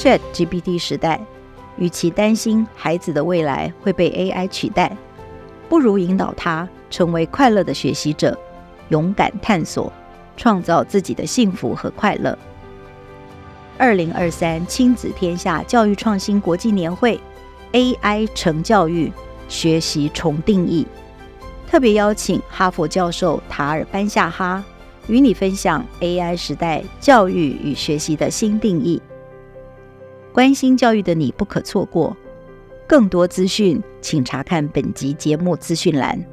ChatGPT 时代，与其担心孩子的未来会被 AI 取代，不如引导他成为快乐的学习者，勇敢探索，创造自己的幸福和快乐。二零二三亲子天下教育创新国际年会 AI 成教育学习重定义，特别邀请哈佛教授塔尔班夏哈与你分享 AI 时代教育与学习的新定义。关心教育的你不可错过，更多资讯请查看本集节目资讯栏。